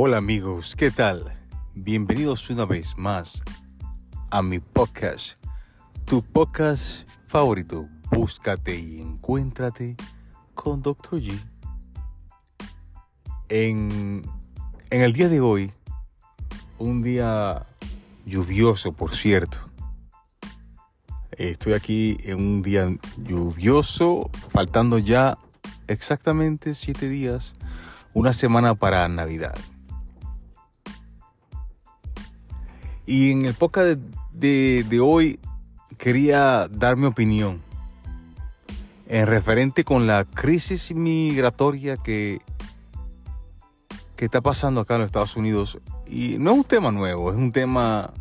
Hola amigos, ¿qué tal? Bienvenidos una vez más a mi podcast, tu podcast favorito. Búscate y encuéntrate con Dr. G. En, en el día de hoy, un día lluvioso, por cierto. Estoy aquí en un día lluvioso, faltando ya exactamente siete días, una semana para Navidad. Y en el podcast de, hoy quería dar mi opinión en referente con la crisis migratoria que, que está pasando acá en los Estados Unidos. Y no es un tema nuevo, es un tema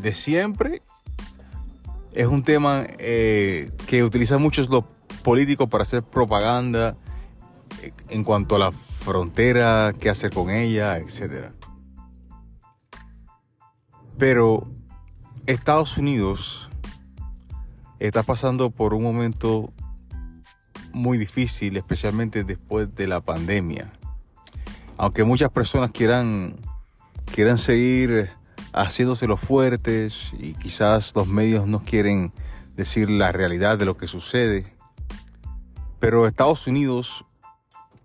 de siempre. Es un tema eh, que utilizan muchos los políticos para hacer propaganda eh, en cuanto a la frontera, qué hacer con ella, etcétera. Pero Estados Unidos está pasando por un momento muy difícil, especialmente después de la pandemia. Aunque muchas personas quieran, quieran seguir haciéndose los fuertes y quizás los medios no quieren decir la realidad de lo que sucede. Pero Estados Unidos,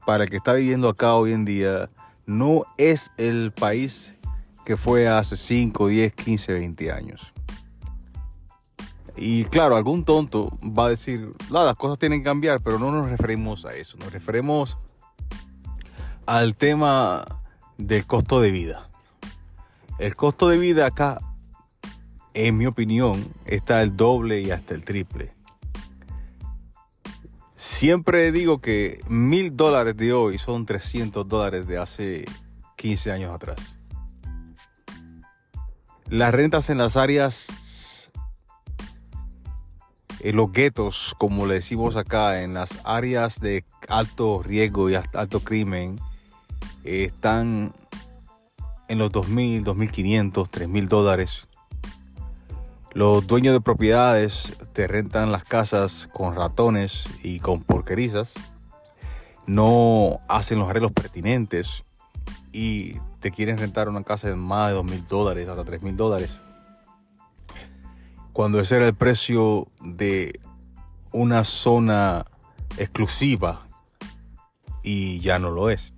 para el que está viviendo acá hoy en día, no es el país que fue hace 5, 10, 15, 20 años. Y claro, algún tonto va a decir, las cosas tienen que cambiar, pero no nos referimos a eso, nos referimos al tema del costo de vida. El costo de vida acá, en mi opinión, está el doble y hasta el triple. Siempre digo que mil dólares de hoy son 300 dólares de hace 15 años atrás. Las rentas en las áreas, en los guetos, como le decimos acá, en las áreas de alto riesgo y alto crimen, están en los 2.000, 2.500, 3.000 dólares. Los dueños de propiedades te rentan las casas con ratones y con porquerizas. No hacen los arreglos pertinentes y te quieren rentar una casa de más de dos mil dólares, hasta tres mil dólares. Cuando ese era el precio de una zona exclusiva y ya no lo es.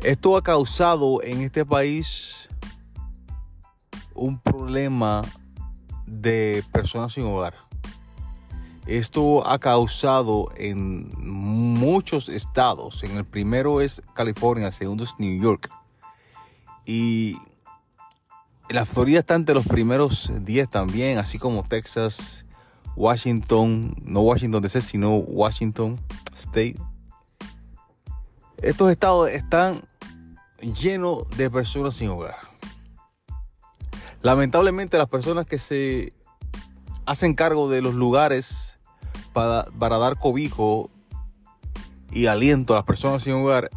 Esto ha causado en este país un problema de personas sin hogar. Esto ha causado en muchos estados. En el primero es California, el segundo es New York. Y la Florida está entre los primeros 10 también, así como Texas, Washington, no Washington DC, sino Washington State. Estos estados están llenos de personas sin hogar. Lamentablemente las personas que se hacen cargo de los lugares para, dar cobijo y aliento a las personas sin hogar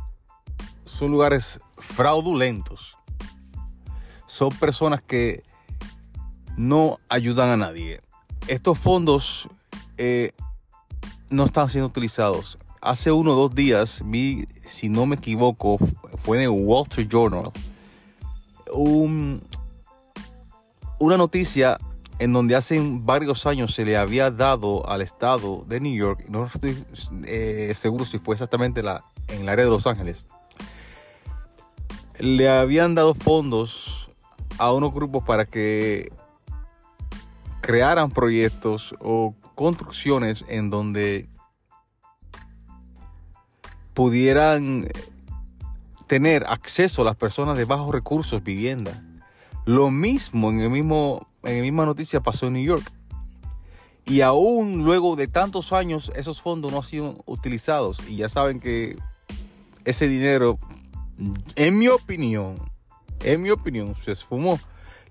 son lugares fraudulentos. Son personas que no ayudan a nadie. Estos fondos eh, no están siendo utilizados. Hace uno o dos días vi, si no me equivoco, fue en el Wall Street Journal, una noticia en donde hace varios años se le había dado al estado de New York, no estoy eh, seguro si fue exactamente en el área de Los Ángeles, le habían dado fondos a unos grupos para que crearan proyectos o construcciones en donde pudieran tener acceso a las personas de bajos recursos vivienda. Lo mismo en el mismo en la misma noticia pasó en New York. Y aún luego de tantos años esos fondos no han sido utilizados. Y ya saben que ese dinero, en mi opinión, en mi opinión, se esfumó.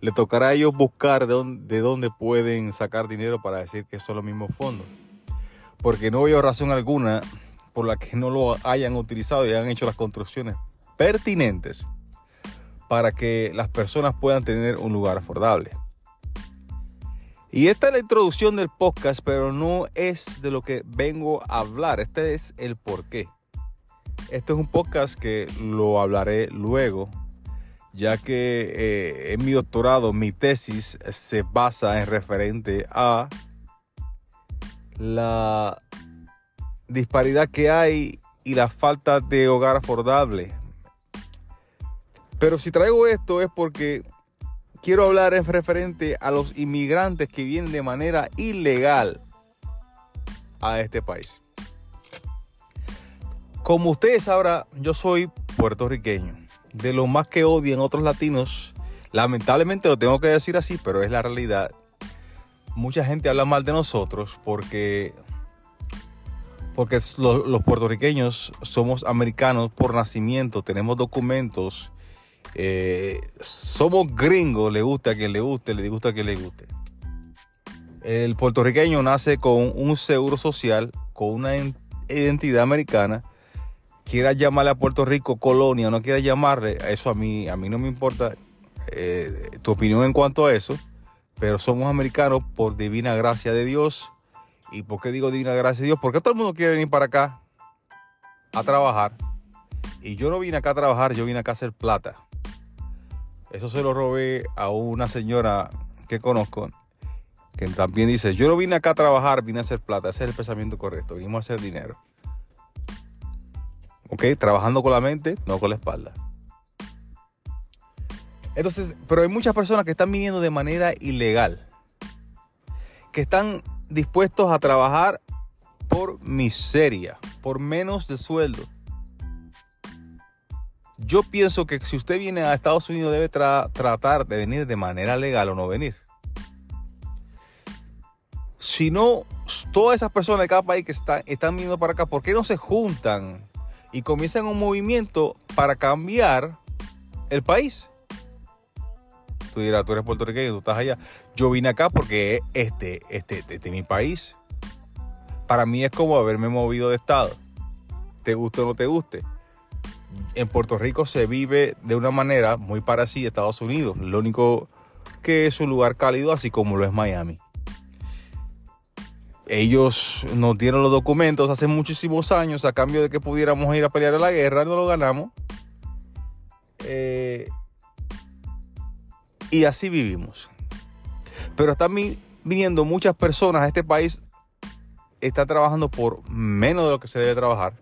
Le tocará a ellos buscar de dónde, de dónde pueden sacar dinero para decir que son los mismos fondos. Porque no veo razón alguna por la que no lo hayan utilizado y hayan hecho las construcciones pertinentes para que las personas puedan tener un lugar afordable. Y esta es la introducción del podcast, pero no es de lo que vengo a hablar. Este es el por qué. Este es un podcast que lo hablaré luego, ya que eh, en mi doctorado, mi tesis se basa en referente a la disparidad que hay y la falta de hogar afordable. Pero si traigo esto es porque quiero hablar en referente a los inmigrantes que vienen de manera ilegal a este país. Como ustedes sabrán, yo soy puertorriqueño. De lo más que odian otros latinos, lamentablemente lo tengo que decir así, pero es la realidad. Mucha gente habla mal de nosotros porque porque los, puertorriqueños somos americanos por nacimiento, tenemos documentos, eh, somos gringos, le gusta a quien le guste, le gusta a quien le guste. El puertorriqueño nace con un seguro social, con una identidad americana. Quiera llamarle a Puerto Rico colonia o no quiera llamarle, eso a mí, a mí no me importa eh, tu opinión en cuanto a eso, pero somos americanos por divina gracia de Dios ¿Y por qué digo divina gracia de Dios? Porque todo el mundo quiere venir para acá a trabajar. Y yo no vine acá a trabajar, yo vine acá a hacer plata. Eso se lo robé a una señora que conozco, que también dice, yo no vine acá a trabajar, vine a hacer plata. Ese es el pensamiento correcto, vinimos a hacer dinero. ¿Ok? Trabajando con la mente, no con la espalda. Entonces, pero hay muchas personas que están viniendo de manera ilegal. Que están dispuestos a trabajar por miseria, por menos de sueldo. Yo pienso que si usted viene a Estados Unidos debe tratar de venir de manera legal o no venir. Si no, todas esas personas de cada país que están, están viniendo para acá, ¿por qué no se juntan y comienzan un movimiento para cambiar el país? Tú dirás, tú eres puertorriqueño, tú estás allá. Yo vine acá porque este, este, este, este, mi país. Para mí es como haberme movido de estado. Te guste o no te guste. En Puerto Rico se vive de una manera muy parecida a Estados Unidos. Lo único que es un lugar cálido, así como lo es Miami. Ellos nos dieron los documentos hace muchísimos años a cambio de que pudiéramos ir a pelear a la guerra, no lo ganamos. Eh, y así vivimos. Pero están viniendo muchas personas a este país, están trabajando por menos de lo que se debe trabajar.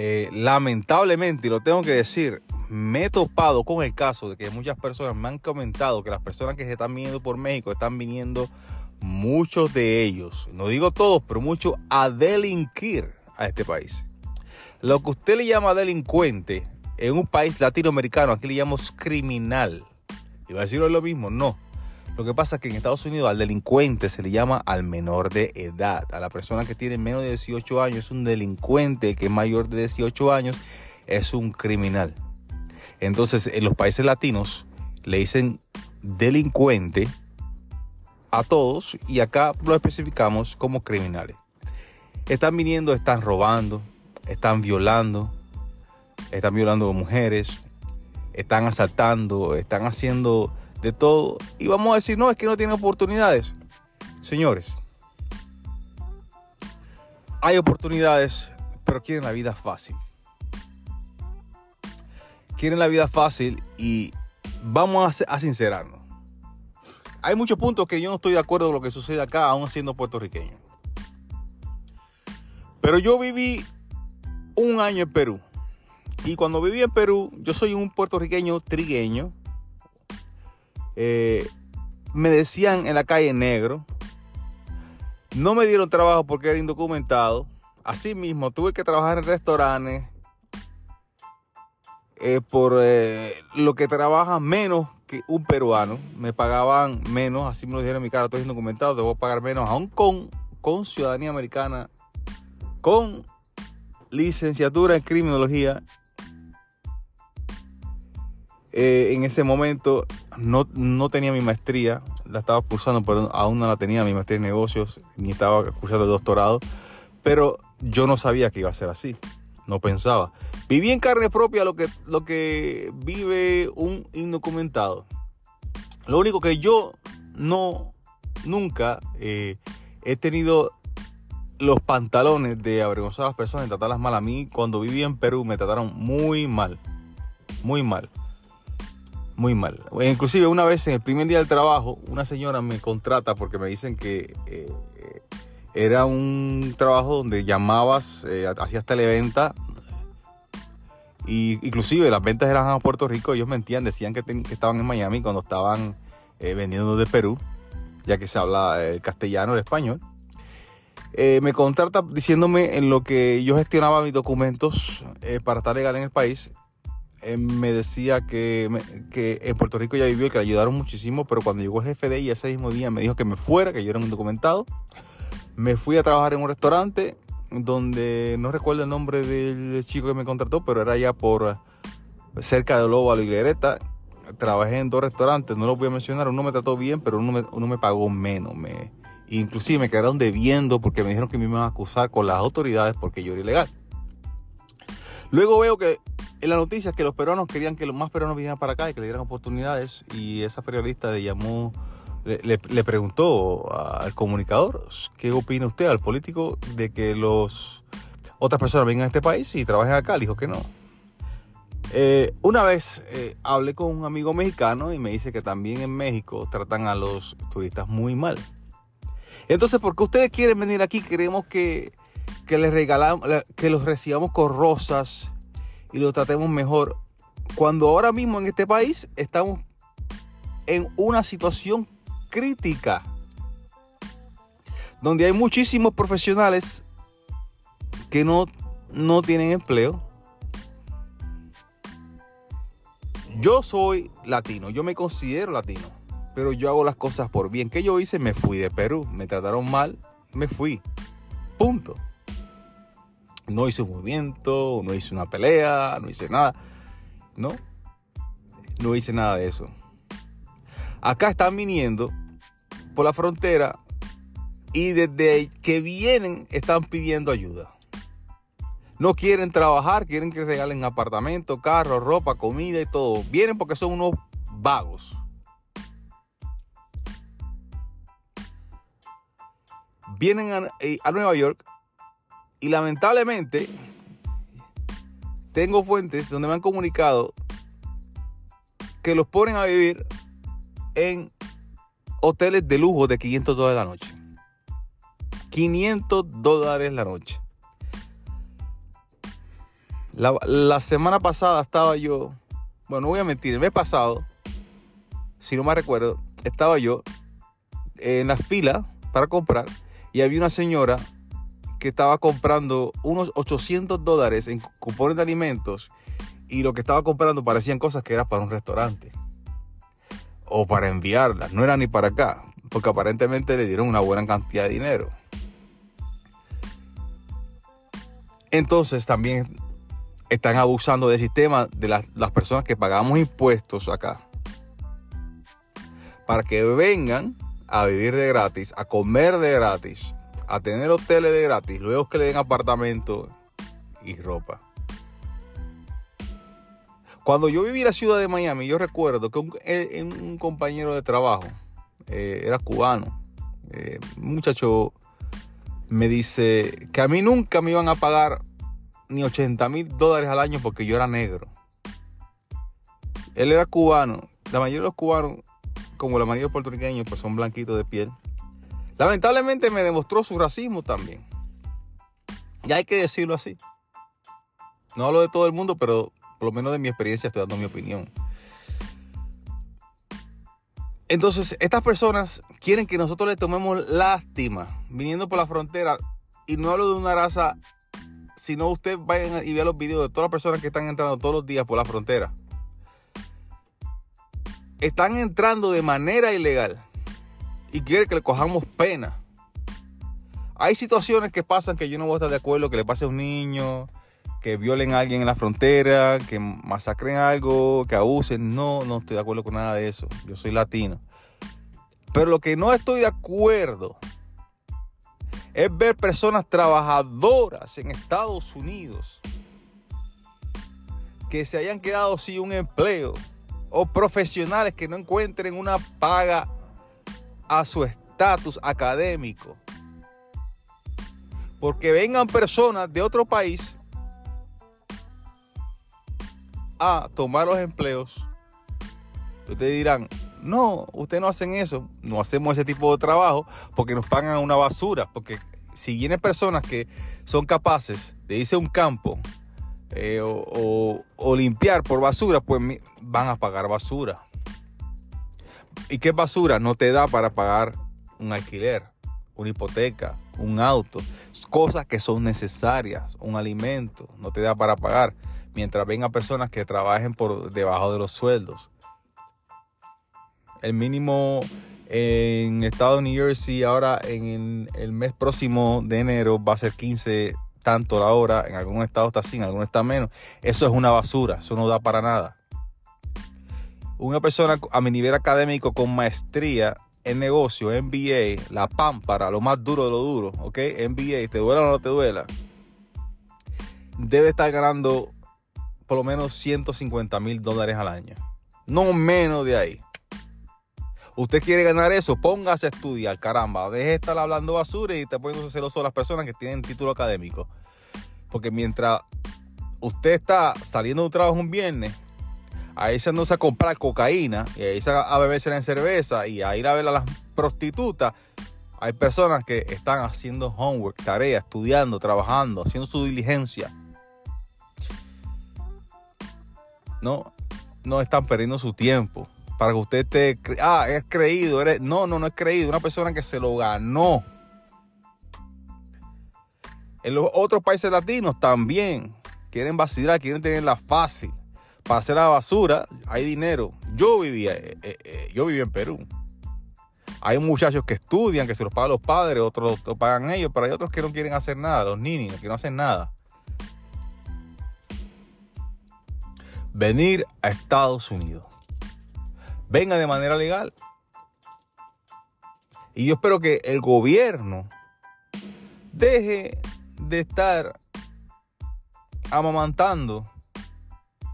Eh, lamentablemente, y lo tengo que decir, me he topado con el caso de que muchas personas me han comentado que las personas que se están viniendo por México están viniendo, muchos de ellos, no digo todos, pero muchos, a delinquir a este país. Lo que usted le llama delincuente en un país latinoamericano, aquí le llamamos criminal. Va a decirlo lo mismo, no. Lo que pasa es que en Estados Unidos al delincuente se le llama al menor de edad. A la persona que tiene menos de 18 años es un delincuente, que es mayor de 18 años es un criminal. Entonces en los países latinos le dicen delincuente a todos y acá lo especificamos como criminales. Están viniendo, están robando, están violando, están violando mujeres, están asaltando, están haciendo de todo. Y vamos a decir, no, es que no tienen oportunidades. Señores, hay oportunidades, pero quieren la vida fácil. Quieren la vida fácil y vamos a, sincerarnos. Hay muchos puntos que yo no estoy de acuerdo con lo que sucede acá, aún siendo puertorriqueño. Pero yo viví un año en Perú. Y cuando viví en Perú, yo soy un puertorriqueño trigueño. Eh, me decían en la calle negro. No me dieron trabajo porque era indocumentado. Asimismo, tuve que trabajar en restaurantes eh, por eh, lo que trabaja menos que un peruano. Me pagaban menos, así me lo dijeron en mi cara, estoy indocumentado, debo pagar menos, aún con, con ciudadanía americana, con licenciatura en criminología eh, en ese momento no, tenía mi maestría, la estaba cursando, pero aún no la tenía, mi maestría en negocios, ni estaba cursando el doctorado, pero yo no sabía que iba a ser así, no pensaba. Viví en carne propia lo que, lo que vive un indocumentado. Lo único que yo no, nunca eh, he tenido los pantalones de avergonzar a las personas y tratarlas mal. A mí, cuando viví en Perú, me trataron muy mal. Muy mal. Muy mal. Inclusive una vez en el primer día del trabajo, una señora me contrata porque me dicen que eh, era un trabajo donde llamabas, eh, hacías televenta. Y inclusive las ventas eran a Puerto Rico. Ellos mentían, decían que, estaban en Miami cuando estaban eh, vendiendo de Perú, ya que se habla el castellano, el español. Eh, me contrata diciéndome en lo que yo gestionaba mis documentos eh, para estar legal en el país. Eh, me decía que, que, en Puerto Rico ya vivió y que le ayudaron muchísimo, pero cuando llegó el ella ese mismo día me dijo que me fuera, que yo era un documentado. Me fui a trabajar en un restaurante donde no recuerdo el nombre del chico que me contrató, pero era ya por cerca de Lobo a la Iglereta. Trabajé en dos restaurantes, no los voy a mencionar. Uno me trató bien, pero uno me, uno me pagó menos. Me, Inclusive me quedaron debiendo porque me dijeron que me iban a acusar con las autoridades porque yo era ilegal. Luego veo que en la noticia que los peruanos querían que los más peruanos vinieran para acá y que le dieran oportunidades y esa periodista le llamó, le, preguntó al comunicador, ¿qué opina usted al político de que los otras personas vengan a este país y trabajen acá? Le dijo que no. Eh, una vez eh, hablé con un amigo mexicano y me dice que también en México tratan a los turistas muy mal. Entonces, ¿por qué ustedes quieren venir aquí? Queremos que, les regalamos, que los recibamos con rosas y los tratemos mejor. Cuando ahora mismo en este país estamos en una situación crítica. Donde hay muchísimos profesionales que no, no tienen empleo. Yo soy latino, yo me considero latino pero yo hago las cosas por bien. ¿Qué yo hice? Me fui de Perú. Me trataron mal, me fui. Punto. No hice un movimiento, no hice una pelea, no hice nada. No, no hice nada de eso. Acá están viniendo por la frontera y desde que vienen están pidiendo ayuda. No quieren trabajar, quieren que regalen apartamento, carro, ropa, comida y todo. Vienen porque son unos vagos. vienen eh, a, Nueva York y lamentablemente tengo fuentes donde me han comunicado que los ponen a vivir en hoteles de lujo de 500 dólares la noche. 500 dólares la noche. La, semana pasada estaba yo, bueno, no voy a mentir, el mes pasado, si no me recuerdo, estaba yo en la fila para comprar y había una señora que estaba comprando unos 800 dólares en cupones de alimentos y lo que estaba comprando parecían cosas que era para un restaurante o para enviarlas, no era ni para acá, porque aparentemente le dieron una buena cantidad de dinero. Entonces también están abusando del sistema de las, las personas que pagamos impuestos acá. Para que vengan a vivir de gratis, a comer de gratis, a tener hoteles de gratis, luego que le den apartamento y ropa. Cuando yo viví en la ciudad de Miami, yo recuerdo que un, eh, compañero de trabajo, eh, era cubano, eh, un muchacho me dice que a mí nunca me iban a pagar ni 80 mil dólares al año porque yo era negro. Él era cubano. La mayoría de los cubanos como la mayoría de puertorriqueños, pues son blanquitos de piel. Lamentablemente me demostró su racismo también. Y hay que decirlo así. No hablo de todo el mundo, pero por lo menos de mi experiencia estoy dando mi opinión. Entonces, estas personas quieren que nosotros le tomemos lástima viniendo por la frontera. Y no hablo de una raza, sino usted vayan y vea los videos de todas las personas que están entrando todos los días por la frontera están entrando de manera ilegal y quiere que le cojamos pena. Hay situaciones que pasan que yo no voy a estar de acuerdo, que le pase a un niño, que violen a alguien en la frontera, que masacren algo, que abusen. No, no estoy de acuerdo con nada de eso. Yo soy latino. Pero lo que no estoy de acuerdo es ver personas trabajadoras en Estados Unidos que se hayan quedado sin un empleo o profesionales que no encuentren una paga a su estatus académico. porque vengan personas de otro país a tomar los empleos. Ustedes dirán, no, ustedes no hacen eso, no hacemos ese tipo de trabajo porque nos pagan una basura, porque si vienen personas que son capaces de irse a un campo eh, o, limpiar por basura, pues van a pagar basura. ¿Y qué basura? No te da para pagar un alquiler, una hipoteca, un auto, cosas que son necesarias, un alimento, no te da para pagar, mientras vengan personas que trabajen por debajo de los sueldos. El mínimo en estado de New Jersey ahora en el mes próximo de enero va a ser 15 tanto la hora, en algunos estados está así, en algunos está menos. Eso es una basura, eso no da para nada. Una persona a mi nivel académico con maestría en negocio, MBA, la pámpara, lo más duro de lo duro, ¿ok? MBA, te duela o no te duela, debe estar ganando por lo menos 150 mil dólares al año. No menos de ahí. Usted quiere ganar eso, póngase a estudiar, caramba. Deje de estar hablando basura y te poniéndose celoso a las personas que tienen título académico. Porque mientras usted está saliendo de un trabajo un viernes, ahí se anda a comprar cocaína y ahí se a beberse en cerveza y a ir a ver a las prostitutas, hay personas que están haciendo homework, tareas, estudiando, trabajando, haciendo su diligencia. No, no están perdiendo su tiempo para que usted esté, ah, es creído, no, no, no es creído, una persona que se lo ganó. En los otros países latinos también quieren vacilar, quieren tenerla fácil. Para hacer la basura hay dinero. Yo vivía, eh, eh, eh, yo vivía en Perú. Hay muchachos que estudian, que se los pagan los padres, otros lo pagan ellos, pero hay otros que no quieren hacer nada, los niños, que no hacen nada. Venir a Estados Unidos venga de manera legal. Y yo espero que el gobierno deje de estar amamantando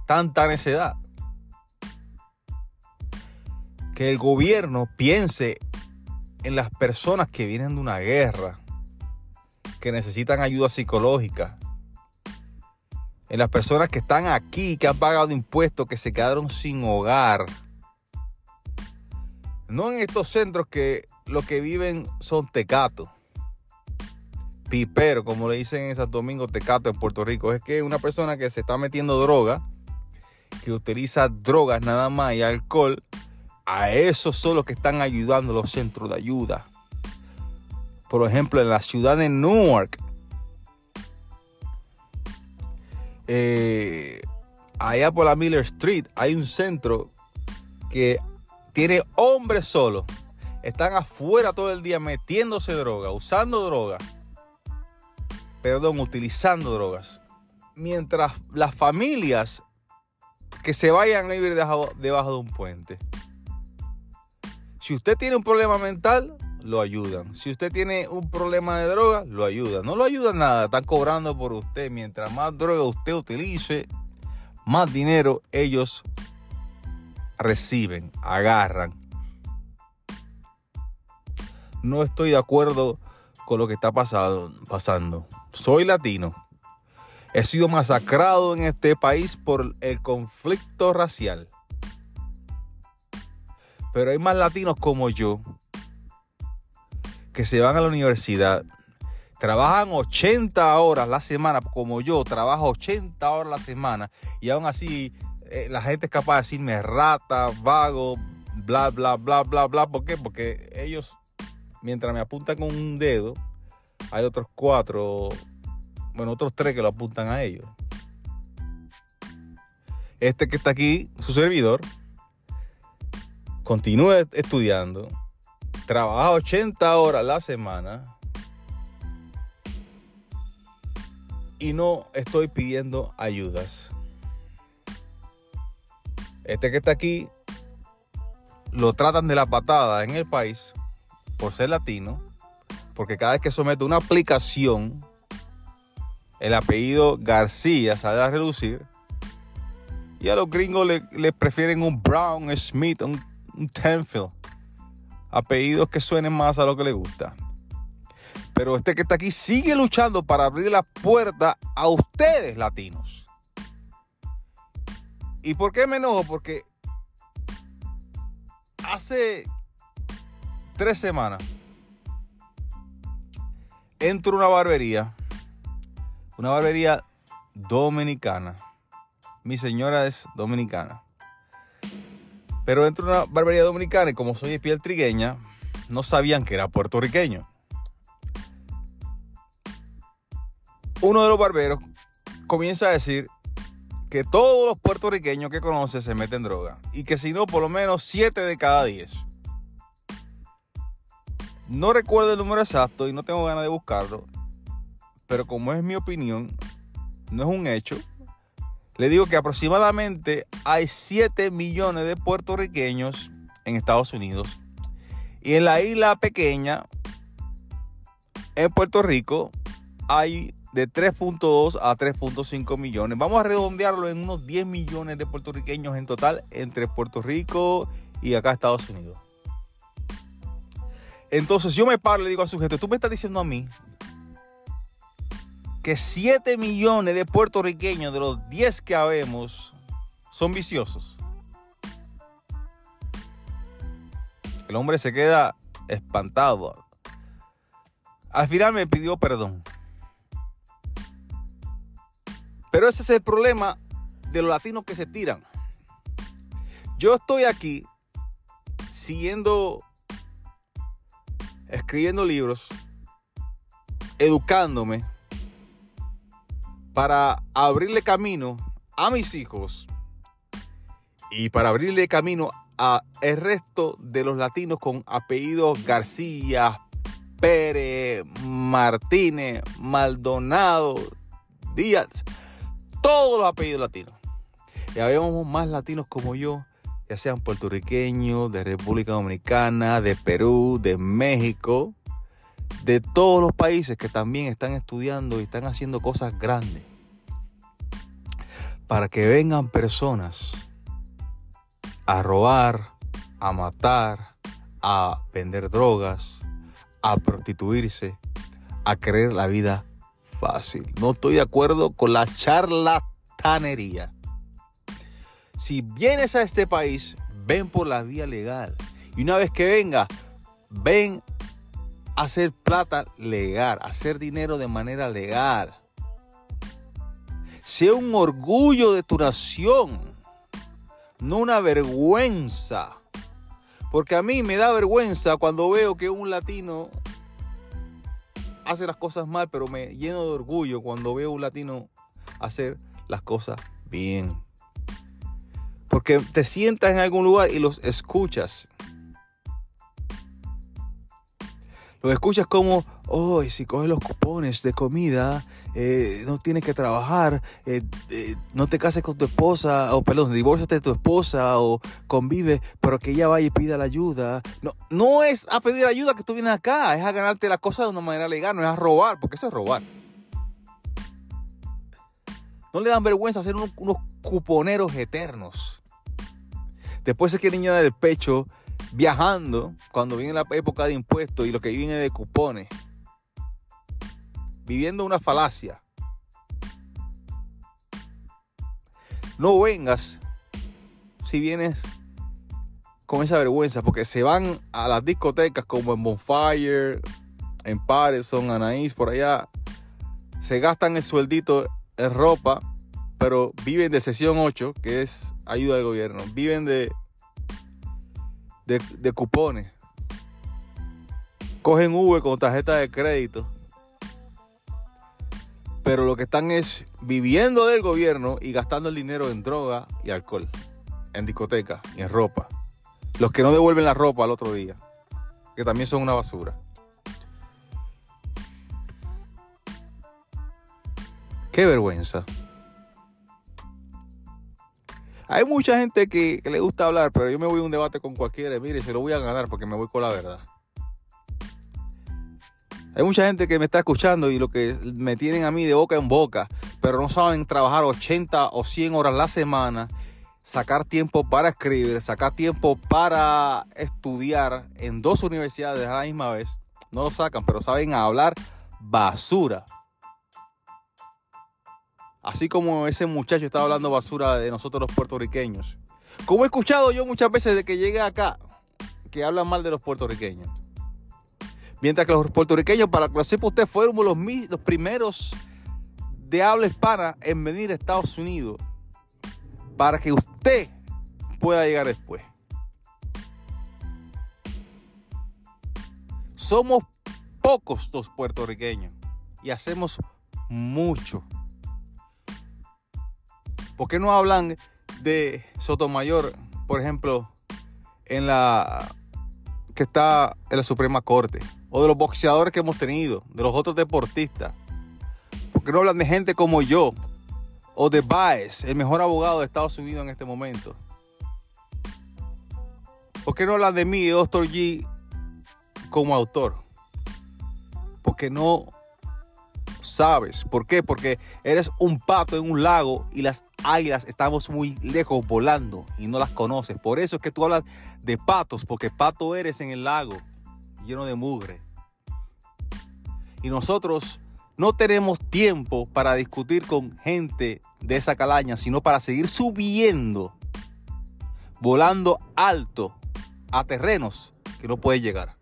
tanta necedad. Que el gobierno piense en las personas que vienen de una guerra, que necesitan ayuda psicológica, en las personas que están aquí, que han pagado impuestos, que se quedaron sin hogar no en estos centros que lo que viven son tecatos. Pipero, como le dicen en Santo Domingo, tecato en Puerto Rico. Es que una persona que se está metiendo droga, que utiliza drogas nada más y alcohol, a esos son los que están ayudando los centros de ayuda. Por ejemplo, en la ciudad de Newark, eh, allá por la Miller Street, hay un centro que tiene hombres solos. Están afuera todo el día metiéndose droga, usando droga. Perdón, utilizando drogas. Mientras las familias que se vayan a vivir debajo de un puente. Si usted tiene un problema mental, lo ayudan. Si usted tiene un problema de droga, lo ayudan. No lo ayudan nada, están cobrando por usted. Mientras más droga usted utilice, más dinero ellos reciben, agarran. No estoy de acuerdo con lo que está pasando. Soy latino. He sido masacrado en este país por el conflicto racial. Pero hay más latinos como yo que se van a la universidad, trabajan 80 horas la semana, como yo, trabajo 80 horas la semana y aún así eh, la gente es capaz de decirme rata, vago, bla, bla, bla, bla, bla. ¿Por qué? Porque ellos, mientras me apuntan con un dedo, hay otros cuatro, bueno, otros tres que lo apuntan a ellos. Este que está aquí, su servidor, continúa estudiando, trabaja 80 horas la semana y no estoy pidiendo ayudas. Este que está aquí lo tratan de la patada en el país por ser latino, porque cada vez que somete una aplicación, el apellido García sale a reducir. Y a los gringos le, prefieren un Brown, Smith, un, un Tenfield. Apellidos que suenen más a lo que les gusta. Pero este que está aquí sigue luchando para abrir la puerta a ustedes latinos. ¿Y por qué me enojo? Porque hace tres semanas entro una barbería, una barbería dominicana. Mi señora es dominicana. Pero entro a una barbería dominicana y como soy de piel trigueña, no sabían que era puertorriqueño. Uno de los barberos comienza a decir que todos los puertorriqueños que conoce se meten droga y que si no, por lo menos 7 de cada 10. No recuerdo el número exacto y no tengo ganas de buscarlo, pero como es mi opinión, no es un hecho. Le digo que aproximadamente hay 7 millones de puertorriqueños en Estados Unidos y en la isla pequeña, en Puerto Rico, hay de 3.2 a 3.5 millones. Vamos a redondearlo en unos 10 millones de puertorriqueños en total entre Puerto Rico y acá Estados Unidos. Entonces yo me paro y le digo al sujeto, tú me estás diciendo a mí que 7 millones de puertorriqueños de los 10 que habemos son viciosos. El hombre se queda espantado. Al final me pidió perdón. Pero ese es el problema de los latinos que se tiran. Yo estoy aquí siguiendo, escribiendo libros, educándome para abrirle camino a mis hijos y para abrirle camino a el resto de los latinos con apellidos García, Pérez, Martínez, Maldonado, Díaz, todos los apellidos latinos. Y habíamos más latinos como yo, ya sean puertorriqueños, de República Dominicana, de Perú, de México, de todos los países que también están estudiando y están haciendo cosas grandes. Para que vengan personas a robar, a matar, a vender drogas, a prostituirse, a querer la vida fácil. No estoy de acuerdo con la charlatanería. Si vienes a este país, ven por la vía legal. Y una vez que venga, ven hacer plata legal, hacer dinero de manera legal. Sea un orgullo de tu nación no una vergüenza. Porque a mí me da vergüenza cuando veo que un latino hace las cosas mal, pero me lleno de orgullo cuando veo un latino hacer las cosas bien. Porque te sientas en algún lugar y los escuchas. Los escuchas como, oh, si coges los cupones de comida, eh, no tienes que trabajar, eh, eh, no te cases con tu esposa, o perdón, divórciate de tu esposa, o convive, pero que ella vaya y pida la ayuda. No, no es a pedir ayuda que tú vienes acá, es a ganarte la cosa de una manera legal, no es a robar, porque eso es robar. No le dan vergüenza hacer unos, unos cuponeros eternos. Después se quieren llenar el pecho viajando cuando viene la época de impuestos y lo que viene de cupones. Viviendo una falacia. No vengas si vienes con esa vergüenza, porque se van a las discotecas como en Bonfire, en Patterson, Anaís, por allá. Se gastan el sueldito en ropa, pero viven de sesión 8, que es ayuda del gobierno. Viven de de, cupones. Cogen V con tarjeta de crédito. Pero lo que están es viviendo del gobierno y gastando el dinero en droga y alcohol. En discoteca y en ropa. Los que no devuelven la ropa al otro día. Que también son una basura. Qué vergüenza. Hay mucha gente que, le gusta hablar, pero yo me voy a un debate con cualquiera. Mire, se lo voy a ganar porque me voy con la verdad. Hay mucha gente que me está escuchando y lo que me tienen a mí de boca en boca, pero no saben trabajar 80 o 100 horas la semana, sacar tiempo para escribir, sacar tiempo para estudiar en dos universidades a la misma vez. no lo sacan, pero saben hablar basura. Así como ese muchacho estaba hablando basura de nosotros los puertorriqueños. Como he escuchado yo muchas veces de que llegué acá, que hablan mal de los puertorriqueños. Mientras que los puertorriqueños, para que lo usted, fueron los, los primeros de habla hispana en venir a Estados Unidos para que usted pueda llegar después. Somos pocos los puertorriqueños y hacemos mucho. ¿Por qué no hablan de Sotomayor, por ejemplo, en la que está en la Suprema Corte? O de los boxeadores que hemos tenido, de los otros deportistas. ¿Por qué no hablan de gente como yo? O de Baez, el mejor abogado de Estados Unidos en este momento. ¿Por qué no hablan de mí, Doctor G, como autor? Porque no sabes. ¿Por qué? Porque eres un pato en un lago y las águilas estamos muy lejos volando y no las conoces. Por eso es que tú hablas de patos, porque pato eres en el lago, lleno de mugre. Y nosotros no tenemos tiempo para discutir con gente de esa calaña, sino para seguir subiendo, volando alto a terrenos que no puede llegar.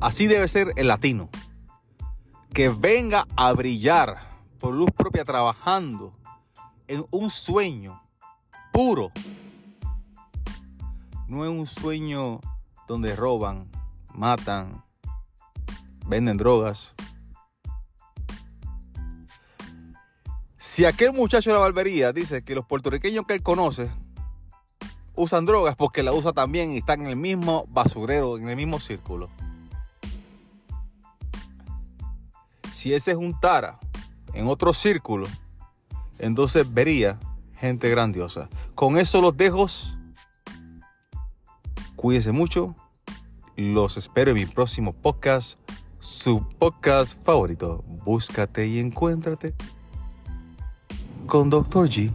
Así debe ser el latino. Que venga a brillar por luz propia trabajando en un sueño puro. No es un sueño donde roban, matan, venden drogas. Si aquel muchacho de la barbería dice que los puertorriqueños que él conoce usan drogas porque la usa también y están en el mismo basurero, en el mismo círculo. Si ese juntara en otro círculo, entonces vería gente grandiosa. Con eso los dejo. Cuídense mucho. Los espero en mi próximo podcast. Su podcast favorito. Búscate y encuéntrate con Dr. G.